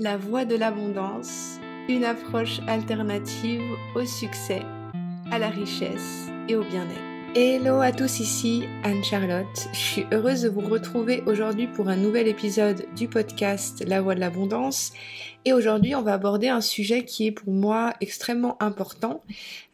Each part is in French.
La voie de l'abondance, une approche alternative au succès, à la richesse et au bien-être. Hello à tous ici, Anne-Charlotte. Je suis heureuse de vous retrouver aujourd'hui pour un nouvel épisode du podcast La voie de l'abondance. Et aujourd'hui, on va aborder un sujet qui est pour moi extrêmement important.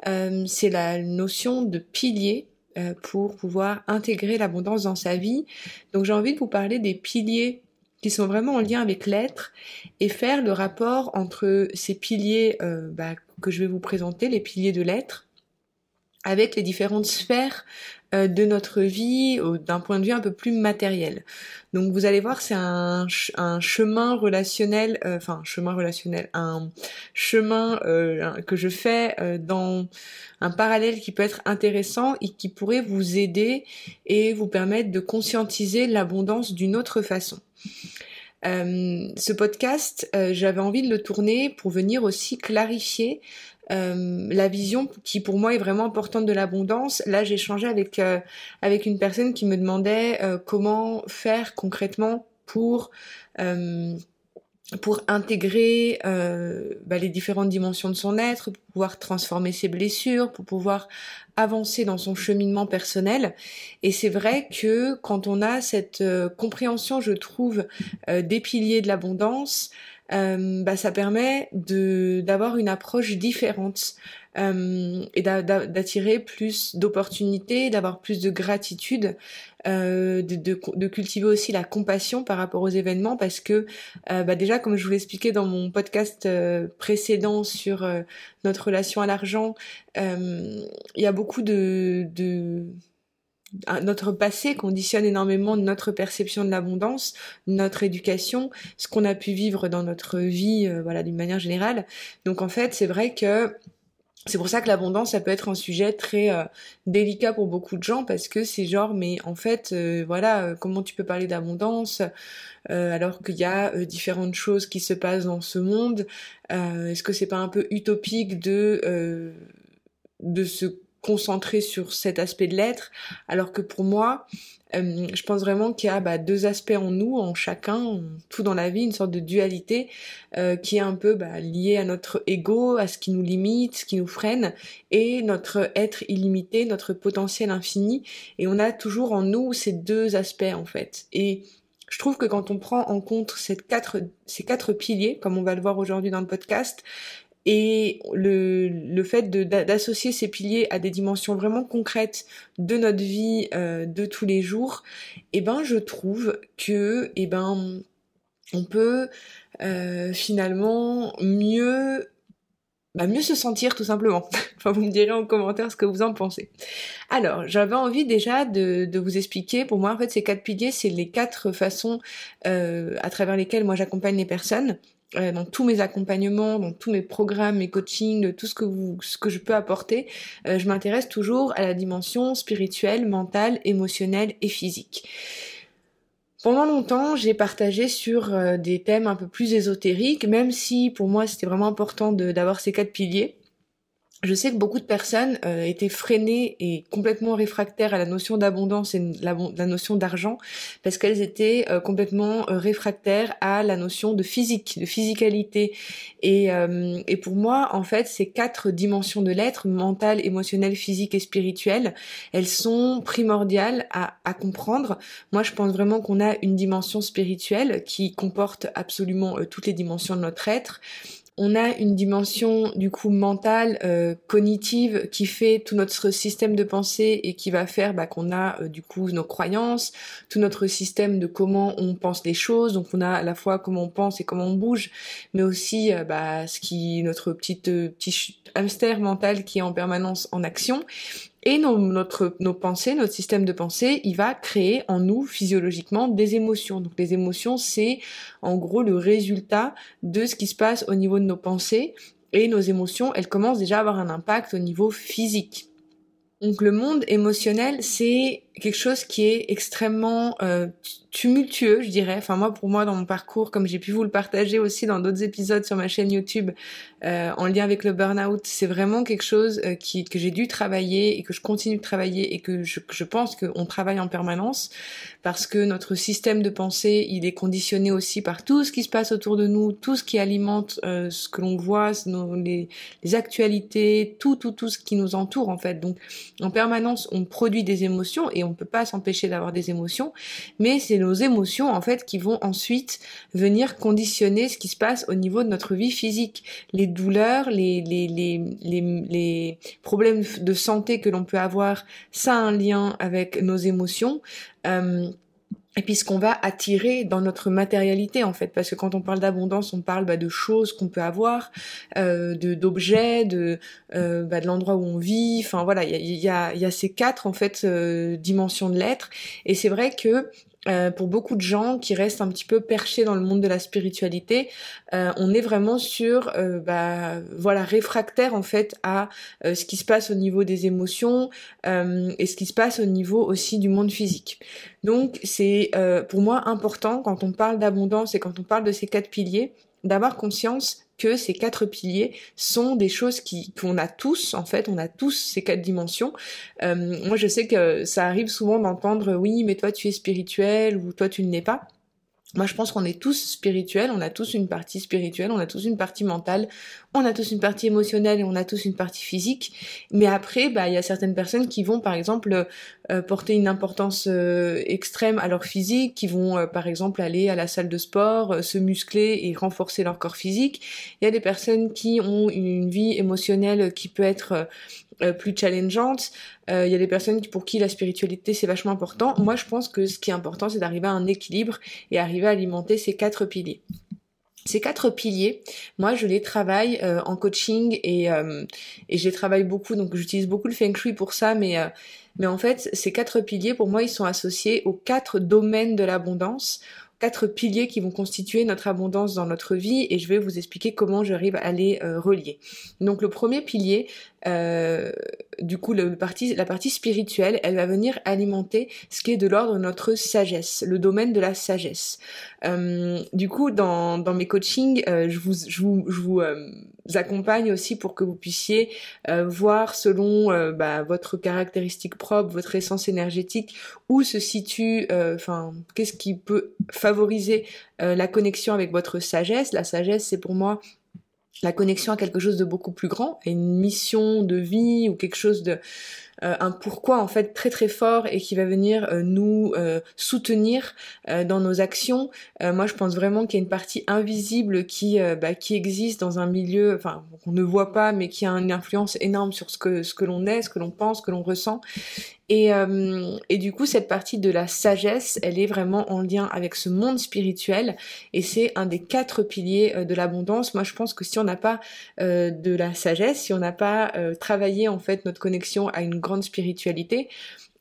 Euh, c'est la notion de pilier euh, pour pouvoir intégrer l'abondance dans sa vie. Donc j'ai envie de vous parler des piliers qui sont vraiment en lien avec l'être et faire le rapport entre ces piliers euh, bah, que je vais vous présenter, les piliers de l'être, avec les différentes sphères euh, de notre vie d'un point de vue un peu plus matériel. Donc vous allez voir, c'est un, chemin relationnel, euh, enfin chemin relationnel, un chemin euh, que je fais dans un parallèle qui peut être intéressant et qui pourrait vous aider et vous permettre de conscientiser l'abondance d'une autre façon. Euh, ce podcast, euh, j'avais envie de le tourner pour venir aussi clarifier euh, la vision qui pour moi est vraiment importante de l'abondance. Là, j'ai échangé avec avec une personne qui me demandait comment faire concrètement pour pour intégrer euh, bah, les différentes dimensions de son être, pour pouvoir transformer ses blessures, pour pouvoir avancer dans son cheminement personnel. Et c'est vrai que quand on a cette euh, compréhension, je trouve, euh, des piliers de l'abondance, bah, ça permet de d'avoir une approche différente euh, et d'attirer plus d'opportunités, d'avoir plus de gratitude, euh, de, de, de, cultiver aussi la compassion par rapport aux événements parce que euh, bah déjà comme je vous l'expliquais dans mon podcast euh, précédent sur euh, notre relation à l'argent, il y a beaucoup de, de notre passé conditionne énormément notre perception de l'abondance, notre éducation, ce qu'on a pu vivre dans notre vie, voilà, d'une manière générale. Donc en fait, c'est vrai que c'est pour ça que l'abondance, ça peut être un sujet très euh, délicat pour beaucoup de gens parce que c'est genre, mais en fait, euh, voilà, euh, comment tu peux parler d'abondance alors qu'il y a différentes choses qui se passent dans ce monde Est-ce que c'est pas un peu utopique de de se concentrer sur cet aspect de l'être alors que pour moi, euh, je pense vraiment qu'il y a bah, deux aspects en nous, en chacun, tout dans la vie, une sorte de dualité euh, qui est un peu bah, liée à notre ego, à ce qui nous limite, ce qui nous freine, et notre être illimité, notre potentiel infini. Et on a toujours en nous ces deux aspects en fait. Et je trouve que quand on prend en compte ces quatre, ces quatre piliers, comme on va le voir aujourd'hui dans le podcast, et le, le fait d'associer ces piliers à des dimensions vraiment concrètes de notre vie euh, de tous les jours, eh ben je trouve que eh ben on peut euh, finalement mieux bah mieux se sentir tout simplement. enfin, vous me direz en commentaire ce que vous en pensez. Alors, j'avais envie déjà de, de, vous expliquer. Pour moi, en fait, ces quatre piliers, c'est les quatre façons euh, à travers lesquelles moi j'accompagne les personnes. Euh, dans tous mes accompagnements, dans tous mes programmes, mes coachings, tout ce que vous, je peux apporter, euh, je m'intéresse toujours à la dimension spirituelle, mentale, émotionnelle et physique. Pendant longtemps, j'ai partagé sur euh, des thèmes un peu plus ésotériques, même si pour moi c'était vraiment important d'avoir ces quatre piliers je sais que beaucoup de personnes euh, étaient freinées et complètement réfractaires à la notion d'abondance et la, la notion d'argent parce qu'elles étaient euh, complètement euh, réfractaires à la notion de physique, de physicalité. Et, pour moi, en fait, ces quatre dimensions de l'être, mentale, émotionnelle, physique et spirituelle, elles sont primordiales à comprendre. Moi, je pense vraiment qu'on a une dimension spirituelle qui comporte absolument toutes les dimensions de notre être on a une dimension du coup mentale, euh, cognitive, qui fait tout notre système de pensée et qui va faire bah, qu'on a euh, du coup nos croyances, tout notre système de comment on pense les choses. Donc on a à la fois comment on pense et comment on bouge, mais aussi euh, bah, ce qui notre petite petit hamster mental qui est en permanence en action. Et nos, notre, nos pensées, notre système de pensée, il va créer en nous physiologiquement des émotions. Donc les émotions, c'est en gros le résultat de ce qui se passe au niveau de nos pensées. Et nos émotions, elles commencent déjà à avoir un impact au niveau physique. Donc le monde émotionnel, c'est quelque chose qui est extrêmement, euh, tumultueux, je dirais. Enfin moi, pour moi, dans mon parcours, comme j'ai pu vous le partager aussi dans d'autres épisodes sur ma chaîne YouTube, euh, en lien avec le burn-out, c'est vraiment quelque chose euh, qui, que j'ai dû travailler et que je continue de travailler et que je, je pense qu'on travaille en permanence parce que notre système de pensée, il est conditionné aussi par tout ce qui se passe autour de nous, tout ce qui alimente euh, ce que l'on voit, nos, les, les actualités, tout, tout, tout ce qui nous entoure en fait. Donc en permanence, on produit des émotions et on peut pas s'empêcher d'avoir des émotions, mais c'est nos émotions en fait qui vont ensuite venir conditionner ce qui se passe au niveau de notre vie physique. Les douleurs, les, les, les, les, problèmes de santé que l'on peut avoir, ça a un lien avec nos émotions. Euh, et puis ce qu'on va attirer dans notre matérialité en fait, parce que quand on parle d'abondance, on parle bah, de choses qu'on peut avoir, euh, de d'objets, de euh, bah, de l'endroit où on vit. Enfin voilà, il y a, y, y a, ces quatre en fait dimensions de l'être. Et c'est vrai que euh, pour beaucoup de gens qui restent un petit peu perchés dans le monde de la spiritualité, euh, on est vraiment sur, euh, bah, voilà, réfractaire en fait à ce qui se passe au niveau des émotions et ce qui se passe au niveau aussi du monde physique. Donc c'est pour moi important quand on parle d'abondance et quand on parle de ces quatre piliers, d'avoir conscience que ces quatre piliers sont des choses qui qu'on a tous en fait on a tous ces quatre dimensions. Euh, moi je sais que ça arrive souvent d'entendre oui mais toi tu es spirituel ou toi tu ne l'es pas moi, je pense qu'on est tous spirituels, on a tous une partie spirituelle, on a tous une partie mentale, on a tous une partie émotionnelle et on a tous une partie physique. Mais après, bah, il y a certaines personnes qui vont, par exemple, euh, porter une importance euh, extrême à leur physique, qui vont, euh, par exemple, aller à la salle de sport, se muscler et renforcer leur corps physique. Il y a des personnes qui ont une vie émotionnelle qui peut être euh, plus challengeante. Euh, il y a des personnes pour qui la spiritualité c'est vachement important. Moi je pense que ce qui est important c'est d'arriver à un équilibre et arriver à alimenter ces quatre piliers. Ces quatre piliers, moi je les travaille euh, en coaching et, et je les travaille beaucoup, donc j'utilise beaucoup le feng shui pour ça, mais, mais en fait ces quatre piliers pour moi ils sont associés aux quatre domaines de l'abondance quatre piliers qui vont constituer notre abondance dans notre vie et je vais vous expliquer comment j'arrive à les euh, relier. Donc le premier pilier, euh, du coup le partie, la partie spirituelle, elle va venir alimenter ce qui est de l'ordre de notre sagesse, le domaine de la sagesse. Euh, du coup dans, mes coachings, je vous, je vous accompagne aussi pour que vous puissiez voir selon bah, votre caractéristique propre, votre essence énergétique, où se situe, enfin qu'est-ce qui peut favoriser euh, la connexion avec votre sagesse. La sagesse, c'est pour moi la connexion à quelque chose de beaucoup plus grand, à une mission de vie ou quelque chose de euh, un pourquoi en fait très très fort et qui va venir euh, nous soutenir dans nos actions. moi, je pense vraiment qu'il y a une partie invisible qui bah, qui existe dans un milieu, enfin qu'on ne voit pas, mais qui a une influence énorme sur ce que ce que l'on est, ce que l'on pense, ce que l'on ressent et, euh, et, du coup, cette partie de la sagesse, elle est vraiment en lien avec ce monde spirituel, et c'est un des quatre piliers euh, de l'abondance. Moi, je pense que si on n'a pas euh, de la sagesse, si on n'a pas travaillé en fait notre connexion à une grande spiritualité,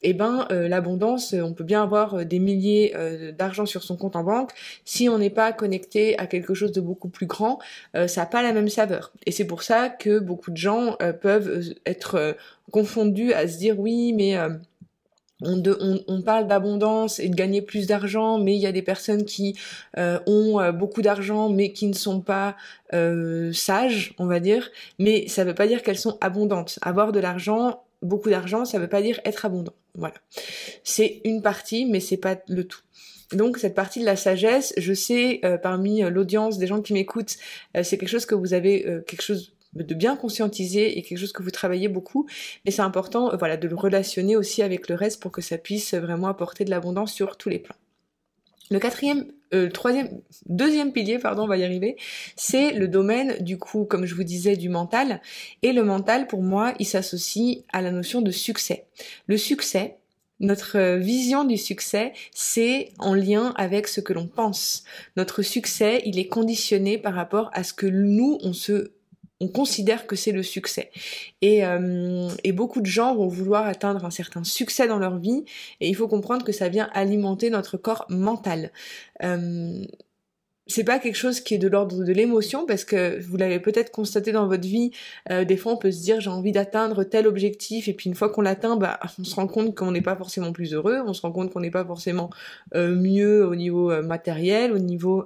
eh ben l'abondance, on peut bien avoir des milliers d'argent sur son compte en banque. Si on n'est pas connecté à quelque chose de beaucoup plus grand, ça n'a pas la même saveur. Et c'est pour ça que beaucoup de gens peuvent être confondus à se dire oui, mais euh, on, on, parle d'abondance et de gagner plus d'argent, mais il y a des personnes qui euh, ont euh, beaucoup d'argent, mais qui ne sont pas sages, on va dire. Mais ça ne veut pas dire qu'elles sont abondantes. Avoir de l'argent, beaucoup d'argent, ça ne veut pas dire être abondant. Voilà. C'est une partie, mais c'est pas le tout. Donc cette partie de la sagesse, je sais parmi l'audience des gens qui m'écoutent, c'est quelque chose que vous avez quelque chose de bien conscientiser et quelque chose que vous travaillez beaucoup. Mais c'est important, euh, voilà, de le relationner aussi avec le reste pour que ça puisse vraiment apporter de l'abondance sur tous les plans. Le euh, troisième, deuxième pilier, pardon, on va y arriver, c'est le domaine du coup, comme je vous disais, du mental. Et le mental, pour moi, il s'associe à la notion de succès. Le succès, notre vision du succès, c'est en lien avec ce que l'on pense. Notre succès, il est conditionné par rapport à ce que nous, on se on considère que c'est le succès. Euh, et, beaucoup de gens vont vouloir atteindre un certain succès dans leur vie, et il faut comprendre que ça vient alimenter notre corps mental. Euh, c'est pas quelque chose qui est de l'ordre de l'émotion parce que vous l'avez peut-être constaté dans votre vie. Euh, des fois, on peut se dire j'ai envie d'atteindre tel objectif et puis une fois qu'on l'atteint, bah on se rend compte qu'on n'est pas forcément plus heureux, on se rend compte qu'on n'est pas forcément mieux au niveau matériel, au niveau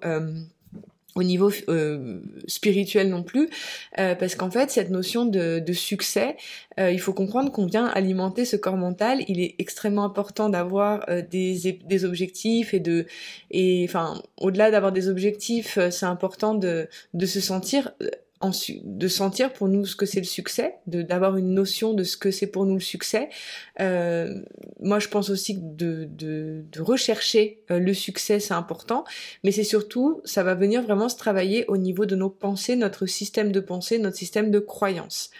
au niveau euh, spirituel non plus, euh, parce qu'en fait cette notion de, succès, euh, il faut comprendre qu'on vient alimenter ce corps mental. Il est extrêmement important d'avoir des, des objectifs et de et enfin au-delà d'avoir des objectifs, c'est important de de se sentir de sentir pour nous ce que c'est le succès, d'avoir une notion de ce que c'est pour nous le succès. Euh, moi, je pense aussi que de, de, de rechercher euh, le succès, c'est important, mais c'est surtout, ça va venir vraiment se travailler au niveau de nos pensées, notre système de pensée, notre système de croyance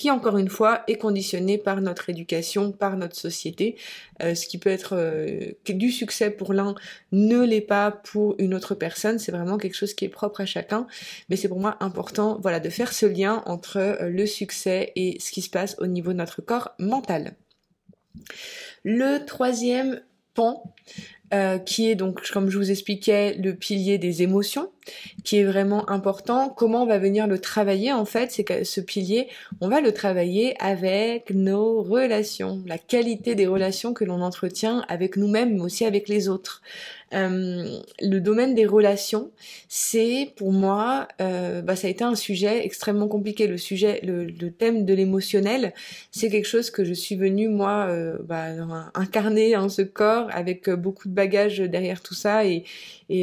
qui encore une fois est conditionné par notre éducation, par notre société. Euh, ce qui peut être euh, du succès pour l'un ne l'est pas pour une autre personne. C'est vraiment quelque chose qui est propre à chacun. Mais c'est pour moi important, voilà, de faire ce lien entre euh, le succès et ce qui se passe au niveau de notre corps mental. Le troisième pan, qui est donc, comme je vous expliquais, le pilier des émotions qui est vraiment important. Comment on va venir le travailler en fait C'est ce pilier, on va le travailler avec nos relations, la qualité des relations que l'on entretient avec nous-mêmes, mais aussi avec les autres. Euh, le domaine des relations, c'est pour moi, euh, bah, ça a été un sujet extrêmement compliqué. Le sujet, le, thème de l'émotionnel, c'est quelque chose que je suis venue moi euh, bah, incarner en ce corps avec beaucoup de bagages derrière tout ça et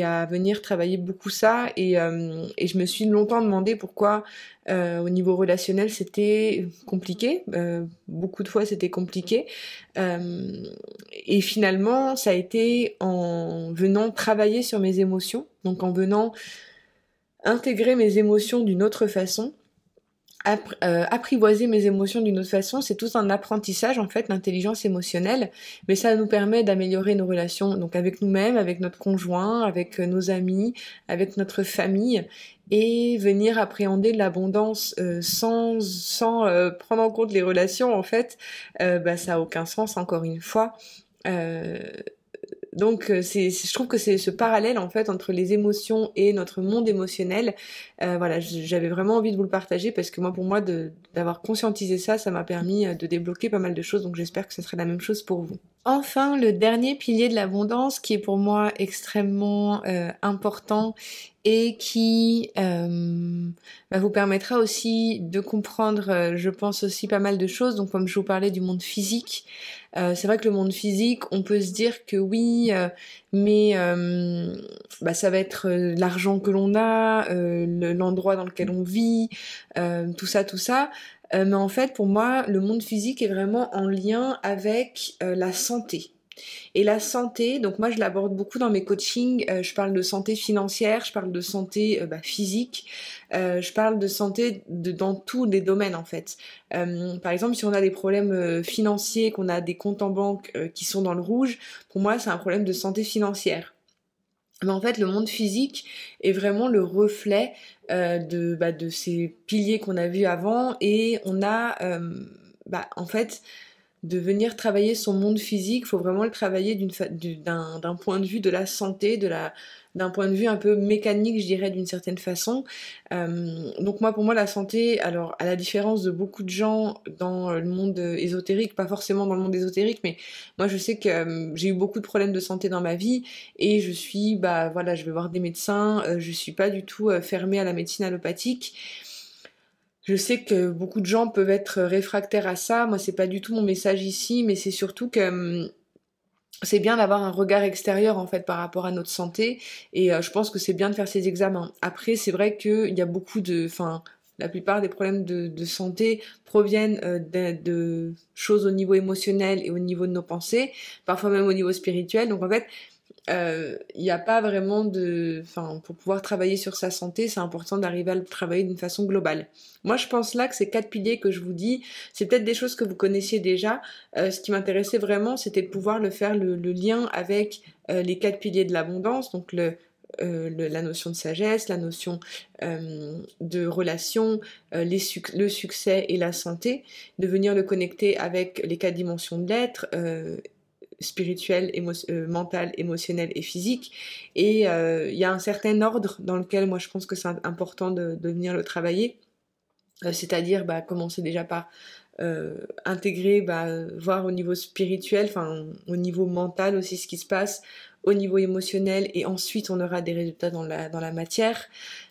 à venir travailler beaucoup ça. Et, euh, et je me suis longtemps demandé pourquoi euh, au niveau relationnel c'était compliqué. Euh, beaucoup de fois c'était compliqué. et finalement ça a été en venant travailler sur mes émotions, donc en venant intégrer mes émotions d'une autre façon apprivoiser mes émotions d'une autre façon, c'est tout un apprentissage en fait, l'intelligence émotionnelle, mais ça nous permet d'améliorer nos relations donc avec nous-mêmes, avec notre conjoint, avec euh, nos amis, avec notre famille et venir appréhender l'abondance euh, sans sans prendre en compte les relations en fait, bah ça a aucun sens encore une fois. Donc euh, je trouve que c'est ce parallèle en fait entre les émotions et notre monde émotionnel. Euh, voilà, j'avais vraiment envie de vous le partager parce que moi, pour moi, d'avoir conscientisé ça, ça m'a permis euh, de débloquer pas mal de choses. Donc j'espère que ce serait la même chose pour vous. Enfin, le dernier pilier de l'abondance qui est pour moi extrêmement important et qui euh, bah, vous permettra aussi de comprendre, je pense aussi pas mal de choses. Donc comme je vous parlais du monde physique, euh, c'est vrai que le monde physique, on peut se dire que oui, euh, mais euh, bah, ça va être l'argent que l'on a, l'endroit dans lequel on vit, tout ça, tout ça. mais en fait, pour moi, le monde physique est vraiment en lien avec la santé. Et la santé, donc moi je l'aborde beaucoup dans mes coachings, euh, je parle de santé financière, je parle de santé euh, bah, physique, euh, je parle de santé dans tous les domaines en fait. par exemple, si on a des problèmes financiers, qu'on a des comptes en banque qui sont dans le rouge, pour moi c'est un problème de santé financière. Mais en fait, le monde physique est vraiment le reflet de, bah, de ces piliers qu'on a vus avant et on a, bah, en fait, de venir travailler son monde physique, faut vraiment le travailler d'un point de vue de la santé, de la d'un point de vue un peu mécanique, je dirais d'une certaine façon. Euh, donc moi, pour moi, la santé, alors à la différence de beaucoup de gens dans le monde ésotérique, pas forcément dans le monde ésotérique, mais moi je sais que euh, j'ai eu beaucoup de problèmes de santé dans ma vie et je suis, bah voilà, je vais voir des médecins, euh, je suis pas du tout fermée à la médecine allopathique. Je sais que beaucoup de gens peuvent être réfractaires à ça. Moi, c'est pas du tout mon message ici, mais c'est surtout que hum, c'est bien d'avoir un regard extérieur en fait par rapport à notre santé et euh, je pense que c'est bien de faire ces examens. Après, c'est vrai qu'il y a beaucoup de, enfin, la plupart des problèmes de, santé proviennent euh, de, de, choses au niveau émotionnel et au niveau de nos pensées, parfois même au niveau spirituel. Donc en fait, il euh, n'y a pas vraiment de... Enfin, pour pouvoir travailler sur sa santé, c'est important d'arriver à le travailler d'une façon globale. Moi, je pense là que ces quatre piliers que je vous dis, c'est peut-être des choses que vous connaissiez déjà. Euh, ce qui m'intéressait vraiment, c'était de pouvoir le faire le, lien avec euh, les quatre piliers de l'abondance, donc la notion de sagesse, la notion de relation, le succès et la santé, de venir le connecter avec les quatre dimensions de l'être spirituel, euh, mental, émotionnel et physique. Et il y a un certain ordre dans lequel moi je pense que c'est important de, venir le travailler. C'est-à-dire bah, commencer déjà par intégrer, bah, voir au niveau spirituel, enfin au niveau mental aussi ce qui se passe, au niveau émotionnel et ensuite on aura des résultats dans la matière.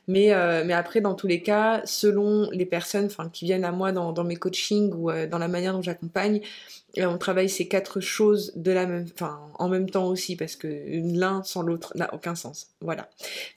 Mais, euh, mais après, dans tous les cas, selon les personnes qui viennent à moi dans, mes coachings ou euh, dans la manière dont j'accompagne, on travaille ces quatre choses en même temps aussi, parce que l'un sans l'autre n'a aucun sens. Voilà.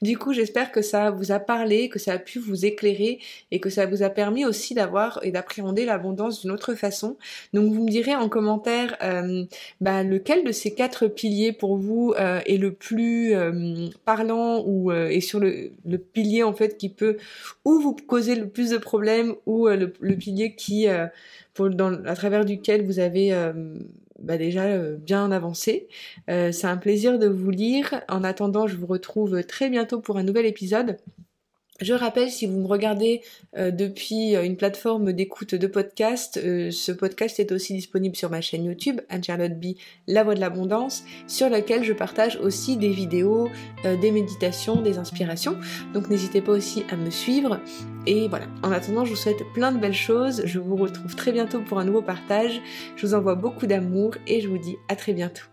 Du coup, j'espère que ça vous a parlé, que ça a pu vous éclairer et que ça vous a permis aussi d'avoir et d'appréhender l'abondance d'une autre façon. Donc, vous me direz en commentaire euh, bah, lequel de ces quatre piliers pour vous euh, est le plus euh, parlant ou est sur le, pilier en fait qui peut ou vous causer le plus de problèmes ou le, le, pilier qui à travers duquel vous avez euh, bah, déjà euh, bien avancé. Euh, c'est un plaisir de vous lire. En attendant, je vous retrouve très bientôt pour un nouvel épisode. Je rappelle, si vous me regardez euh, depuis euh, une plateforme d'écoute de podcast, euh, ce podcast est aussi disponible sur ma chaîne YouTube, Anne-Charlotte B, La Voix de l'Abondance, sur laquelle je partage aussi des vidéos, des méditations, des inspirations. Donc n'hésitez pas aussi à me suivre. Et voilà, en attendant, je vous souhaite plein de belles choses. Je vous retrouve très bientôt pour un nouveau partage. Je vous envoie beaucoup d'amour et je vous dis à très bientôt.